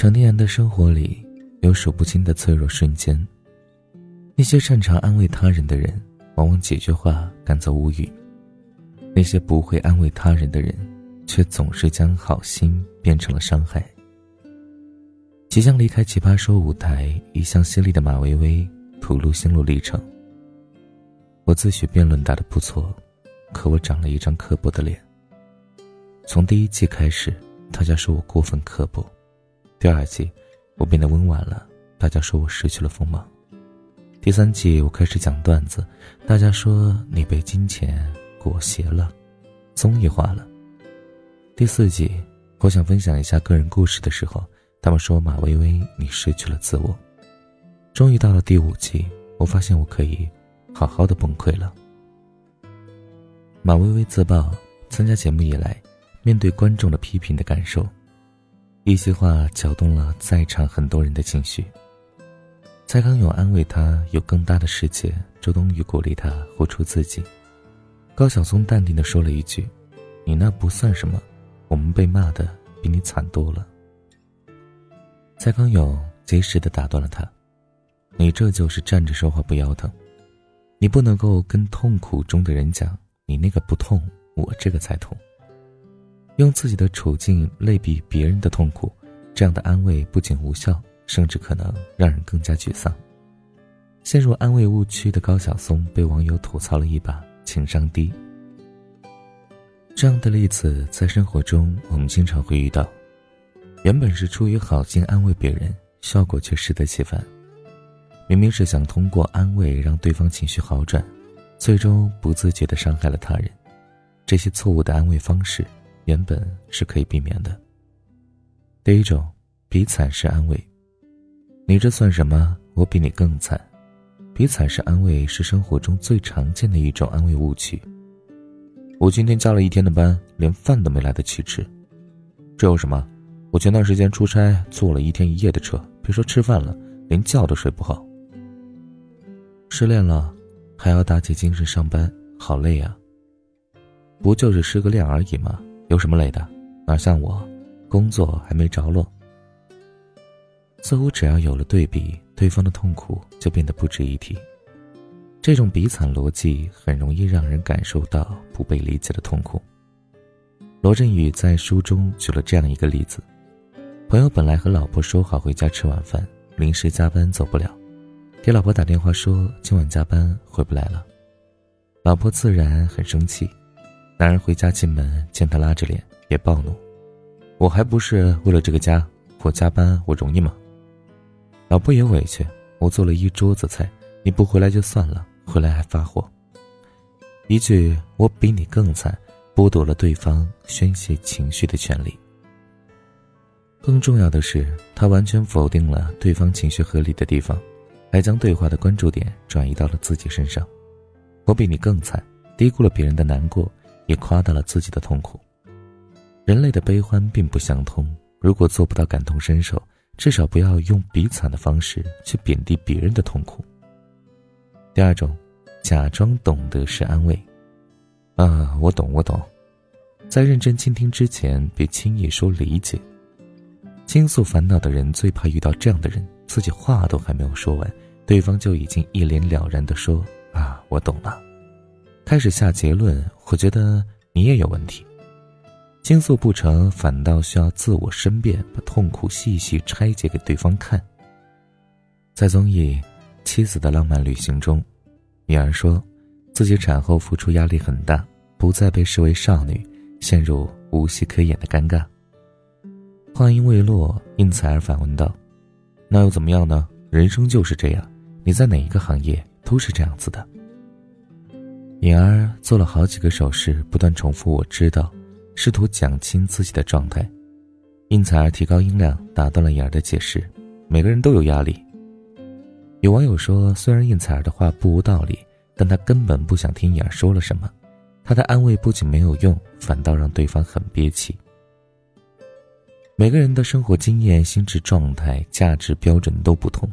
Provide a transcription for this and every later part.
成年人的生活里有数不清的脆弱瞬间。那些擅长安慰他人的人，往往几句话赶走无语；那些不会安慰他人的人，却总是将好心变成了伤害。即将离开奇葩说舞台，一向犀利的马薇薇吐露心路历程。我自诩辩论打得不错，可我长了一张刻薄的脸。从第一季开始，大家说我过分刻薄；第二季，我变得温婉了，大家说我失去了锋芒；第三季，我开始讲段子，大家说你被金钱裹挟了，综艺化了；第四季，我想分享一下个人故事的时候，他们说马薇薇你失去了自我。终于到了第五季，我发现我可以好好的崩溃了。马薇薇自曝参加节目以来。面对观众的批评的感受，一席话搅动了在场很多人的情绪。蔡康永安慰他有更大的世界，周冬雨鼓励他活出自己，高晓松淡定的说了一句：“你那不算什么，我们被骂的比你惨多了。”蔡康永及时的打断了他：“你这就是站着说话不腰疼，你不能够跟痛苦中的人讲，你那个不痛，我这个才痛。”用自己的处境类比别人的痛苦，这样的安慰不仅无效，甚至可能让人更加沮丧。陷入安慰误区的高晓松被网友吐槽了一把情商低。这样的例子在生活中我们经常会遇到，原本是出于好心安慰别人，效果却适得其反。明明是想通过安慰让对方情绪好转，最终不自觉的伤害了他人。这些错误的安慰方式。原本是可以避免的。第一种，比惨是安慰。你这算什么？我比你更惨。比惨是安慰，是生活中最常见的一种安慰误区。我今天加了一天的班，连饭都没来得及吃。这有什么？我前段时间出差，坐了一天一夜的车，别说吃饭了，连觉都睡不好。失恋了，还要打起精神上班，好累啊。不就是失个恋而已吗？有什么累的？哪像我，工作还没着落。似乎只要有了对比，对方的痛苦就变得不值一提。这种比惨逻辑很容易让人感受到不被理解的痛苦。罗振宇在书中举了这样一个例子：朋友本来和老婆说好回家吃晚饭，临时加班走不了，给老婆打电话说今晚加班回不来了。老婆自然很生气。男人回家进门，见他拉着脸，也暴怒：“我还不是为了这个家，我加班我容易吗？”老婆也委屈：“我做了一桌子菜，你不回来就算了，回来还发火。”一句“我比你更惨”，剥夺了对方宣泄情绪的权利。更重要的是，他完全否定了对方情绪合理的地方，还将对话的关注点转移到了自己身上。我比你更惨，低估了别人的难过。也夸大了自己的痛苦。人类的悲欢并不相通，如果做不到感同身受，至少不要用比惨的方式去贬低别人的痛苦。第二种，假装懂得是安慰。啊，我懂，我懂。在认真倾听之前，别轻易说理解。倾诉烦恼的人最怕遇到这样的人，自己话都还没有说完，对方就已经一脸了然的说：“啊，我懂了。”开始下结论，我觉得你也有问题。倾诉不成，反倒需要自我申辩，把痛苦细细拆解给对方看。在综艺《妻子的浪漫旅行》中，女儿说，自己产后付出压力很大，不再被视为少女，陷入无戏可演的尴尬。话音未落，应采儿反问道：“那又怎么样呢？人生就是这样，你在哪一个行业都是这样子的。”颖儿做了好几个手势，不断重复“我知道”，试图讲清自己的状态。应采儿提高音量，打断了颖儿的解释：“每个人都有压力。”有网友说，虽然应采儿的话不无道理，但他根本不想听颖儿说了什么。他的安慰不仅没有用，反倒让对方很憋气。每个人的生活经验、心智状态、价值标准都不同。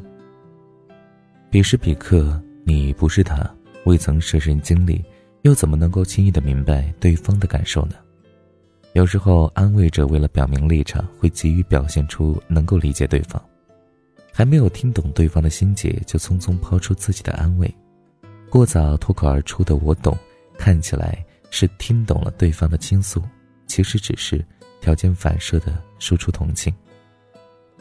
彼时彼刻，你不是他。未曾设身经历，又怎么能够轻易的明白对方的感受呢？有时候，安慰者为了表明立场，会急于表现出能够理解对方，还没有听懂对方的心结，就匆匆抛出自己的安慰。过早脱口而出的“我懂”，看起来是听懂了对方的倾诉，其实只是条件反射的输出同情。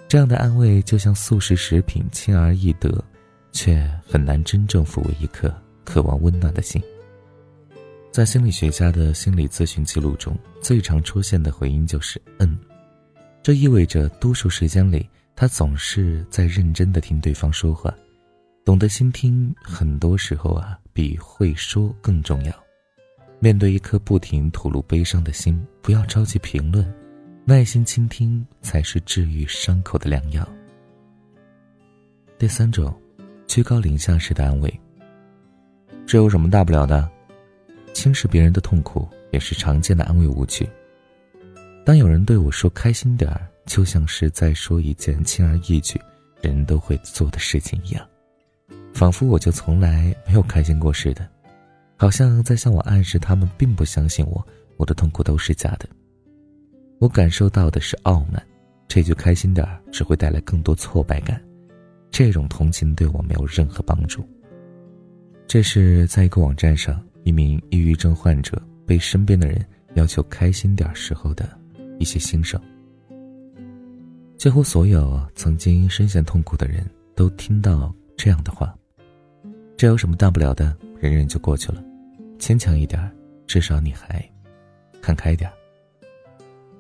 这样的安慰就像速食食品，轻而易得，却很难真正抚慰一颗渴望温暖的心。在心理学家的心理咨询记录中，最常出现的回应就是“嗯”，这意味着多数时间里，他总是在认真的听对方说话。懂得倾听，很多时候啊，比会说更重要。面对一颗不停吐露悲伤的心，不要着急评论，耐心倾听才是治愈伤口的良药。第三种，居高临下式的安慰。这有什么大不了的？轻视别人的痛苦也是常见的安慰误区。当有人对我说“开心点儿”，就像是在说一件轻而易举、人人都会做的事情一样。仿佛我就从来没有开心过似的，好像在向我暗示他们并不相信我，我的痛苦都是假的。我感受到的是傲慢，这句“开心点儿”只会带来更多挫败感，这种同情对我没有任何帮助。这是在一个网站上，一名抑郁症患者被身边的人要求开心点时候的一些心声。几乎所有曾经深陷痛苦的人都听到这样的话。这有什么大不了的？忍忍就过去了，坚强一点，至少你还看开点。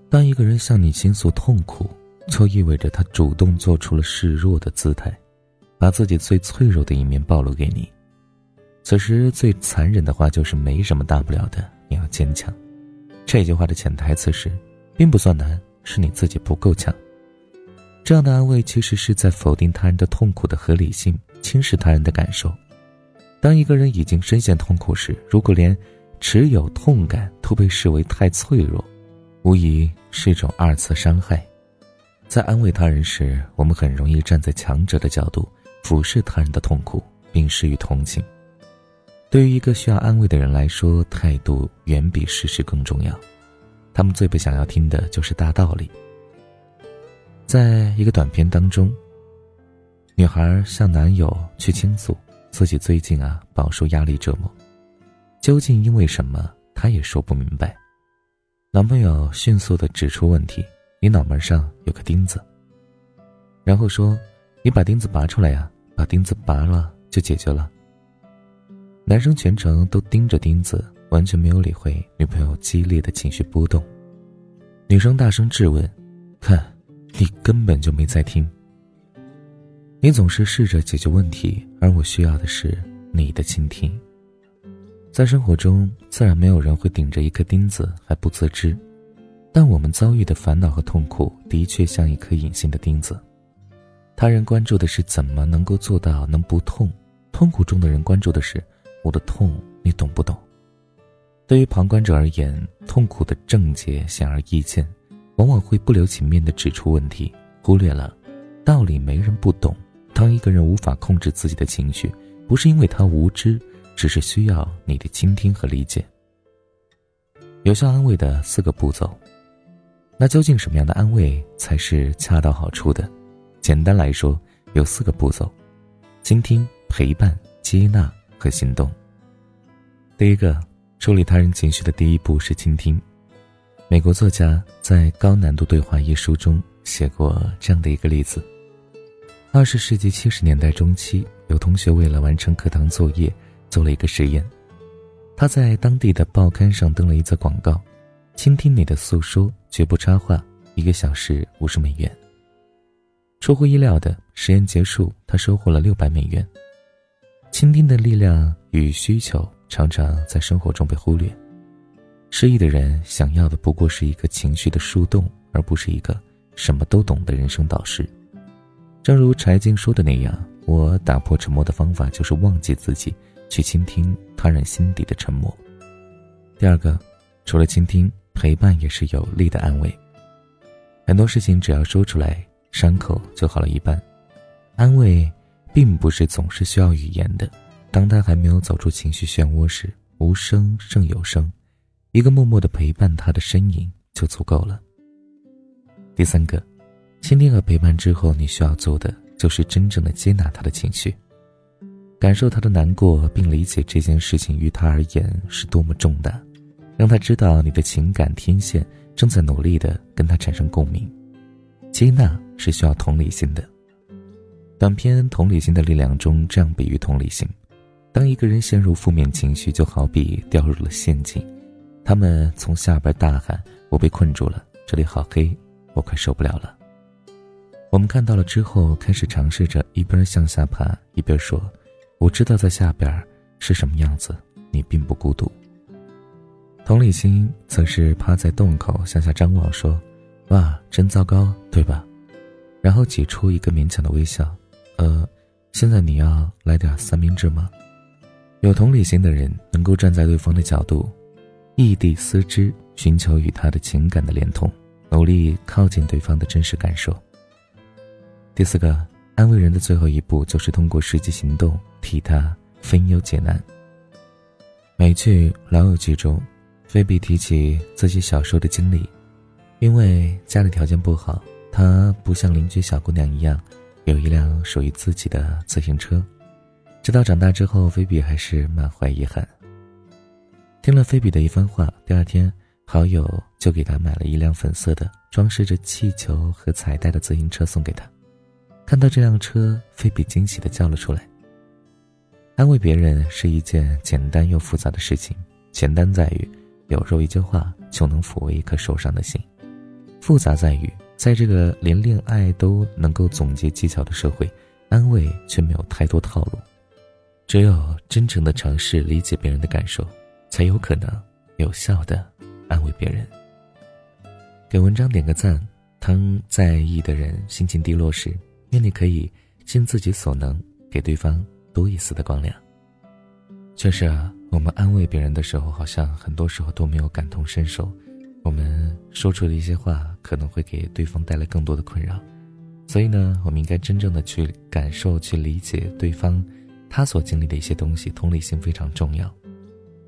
当一个人向你倾诉痛苦，就意味着他主动做出了示弱的姿态，把自己最脆弱的一面暴露给你。此时最残忍的话就是“没什么大不了的，你要坚强。”这句话的潜台词是，并不算难，是你自己不够强。这样的安慰其实是在否定他人的痛苦的合理性，轻视他人的感受。当一个人已经深陷痛苦时，如果连持有痛感都被视为太脆弱，无疑是一种二次伤害。在安慰他人时，我们很容易站在强者的角度，俯视他人的痛苦，并施予同情。对于一个需要安慰的人来说，态度远比事实更重要。他们最不想要听的就是大道理。在一个短片当中，女孩向男友去倾诉。自己最近啊饱受压力折磨，究竟因为什么，她也说不明白。男朋友迅速的指出问题：“你脑门上有个钉子。”然后说：“你把钉子拔出来呀，把钉子拔了就解决了。”男生全程都盯着钉子，完全没有理会女朋友激烈的情绪波动。女生大声质问：“看，你根本就没在听。”你总是试着解决问题，而我需要的是你的倾听。在生活中，自然没有人会顶着一颗钉子还不自知，但我们遭遇的烦恼和痛苦的确像一颗隐形的钉子。他人关注的是怎么能够做到能不痛，痛苦中的人关注的是我的痛你懂不懂？对于旁观者而言，痛苦的症结显而易见，往往会不留情面地指出问题，忽略了道理没人不懂。当一个人无法控制自己的情绪，不是因为他无知，只是需要你的倾听和理解。有效安慰的四个步骤，那究竟什么样的安慰才是恰到好处的？简单来说，有四个步骤：倾听、陪伴、接纳和行动。第一个，处理他人情绪的第一步是倾听。美国作家在《高难度对话》一书中写过这样的一个例子。二十世纪七十年代中期，有同学为了完成课堂作业，做了一个实验。他在当地的报刊上登了一则广告：“倾听你的诉说，绝不插话，一个小时五十美元。”出乎意料的，实验结束，他收获了六百美元。倾听的力量与需求常常在生活中被忽略。失意的人想要的不过是一个情绪的树洞，而不是一个什么都懂的人生导师。正如柴静说的那样，我打破沉默的方法就是忘记自己，去倾听他人心底的沉默。第二个，除了倾听，陪伴也是有力的安慰。很多事情只要说出来，伤口就好了一半。安慰，并不是总是需要语言的。当他还没有走出情绪漩涡时，无声胜有声，一个默默的陪伴他的身影，就足够了。第三个，倾听和陪伴之后，你需要做的就是真正的接纳他的情绪，感受他的难过，并理解这件事情于他而言是多么重大，让他知道你的情感天线正在努力的跟他产生共鸣。接纳是需要同理心的。短片《同理心的力量》中这样比喻同理心：当一个人陷入负面情绪，就好比掉入了陷阱，他们从下边大喊：“我被困住了，这里好黑，我快受不了了。”我们看到了之后，开始尝试着一边向下爬，一边说：“我知道在下边是什么样子，你并不孤独。”同理心则是趴在洞口向下张望，说：“哇，真糟糕，对吧？”然后挤出一个勉强的微笑。呃，现在你要来点三明治吗？有同理心的人能够站在对方的角度，异地思之，寻求与他的情感的连通，努力靠近对方的真实感受。第四个，安慰人的最后一步就是通过实际行动替他分忧解难。美剧《老友记》中，菲比提起自己小时候的经历，因为家里条件不好，她不像邻居小姑娘一样。有一辆属于自己的自行车，直到长大之后，菲比还是满怀遗憾。听了菲比的一番话，第二天，好友就给他买了一辆粉色的、装饰着气球和彩带的自行车送给他。看到这辆车，菲比惊喜地叫了出来。安慰别人是一件简单又复杂的事情，简单在于有时候一句话就能抚慰一颗受伤的心，复杂在于。在这个连恋爱都能够总结技巧的社会，安慰却没有太多套路。只有真诚的尝试理解别人的感受，才有可能有效的安慰别人。给文章点个赞。当在意的人心情低落时，愿你可以尽自己所能，给对方多一丝的光亮。确实啊，我们安慰别人的时候，好像很多时候都没有感同身受。我们说出的一些话可能会给对方带来更多的困扰，所以呢，我们应该真正的去感受、去理解对方他所经历的一些东西，同理心非常重要。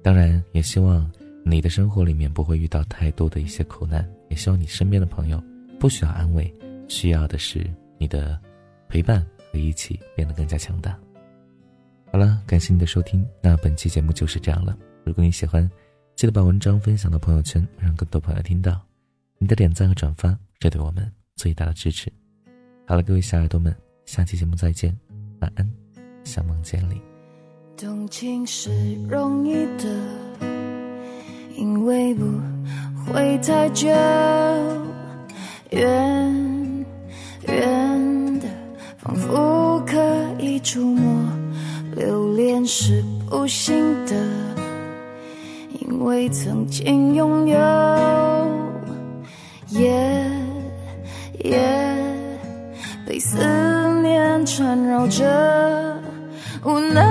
当然，也希望你的生活里面不会遇到太多的一些苦难，也希望你身边的朋友不需要安慰，需要的是你的陪伴和一起变得更加强大。好了，感谢你的收听，那本期节目就是这样了。如果你喜欢，记得把文章分享到朋友圈，让更多朋友听到。你的点赞和转发是对我们最大的支持。好了，各位小耳朵们，下期节目再见，晚安，小梦见你。动情是容易的，因为不会太久。远远的，仿佛可以触摸。留恋是不幸的。因为曾经拥有，夜夜被思念缠绕着，无奈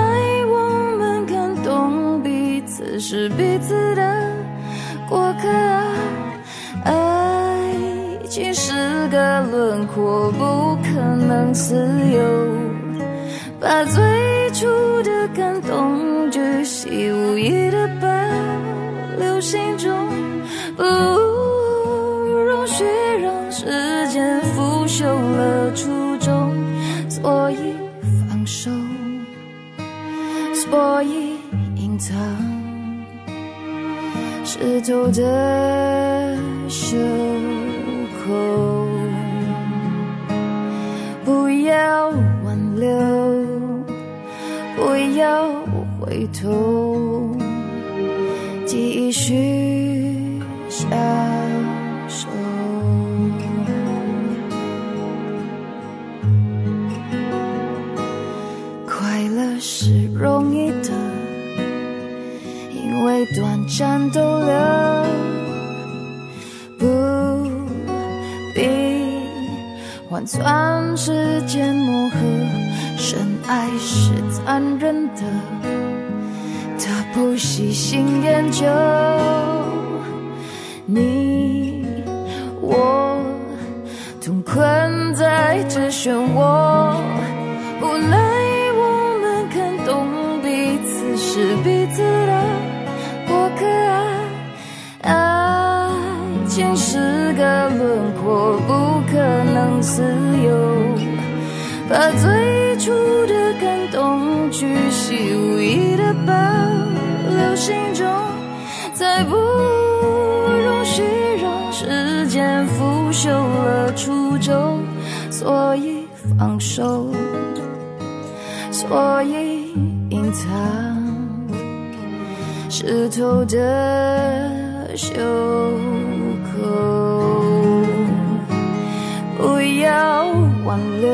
我们感动彼此是彼此的过客。爱情是个轮廓，不可能自由，把最初的感动巨细无遗的。心中不容许让时间腐朽了初衷，所以放手，所以隐藏湿透的袖口，不要挽留，不要回头。继续消瘦。快乐是容易的，因为短暂逗留，不必换算时间磨合。深爱是残忍的。喜新厌旧，你我同困在这漩涡，所以隐藏，湿透的袖口，不要挽留，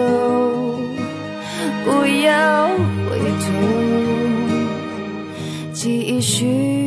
不要回头，继续。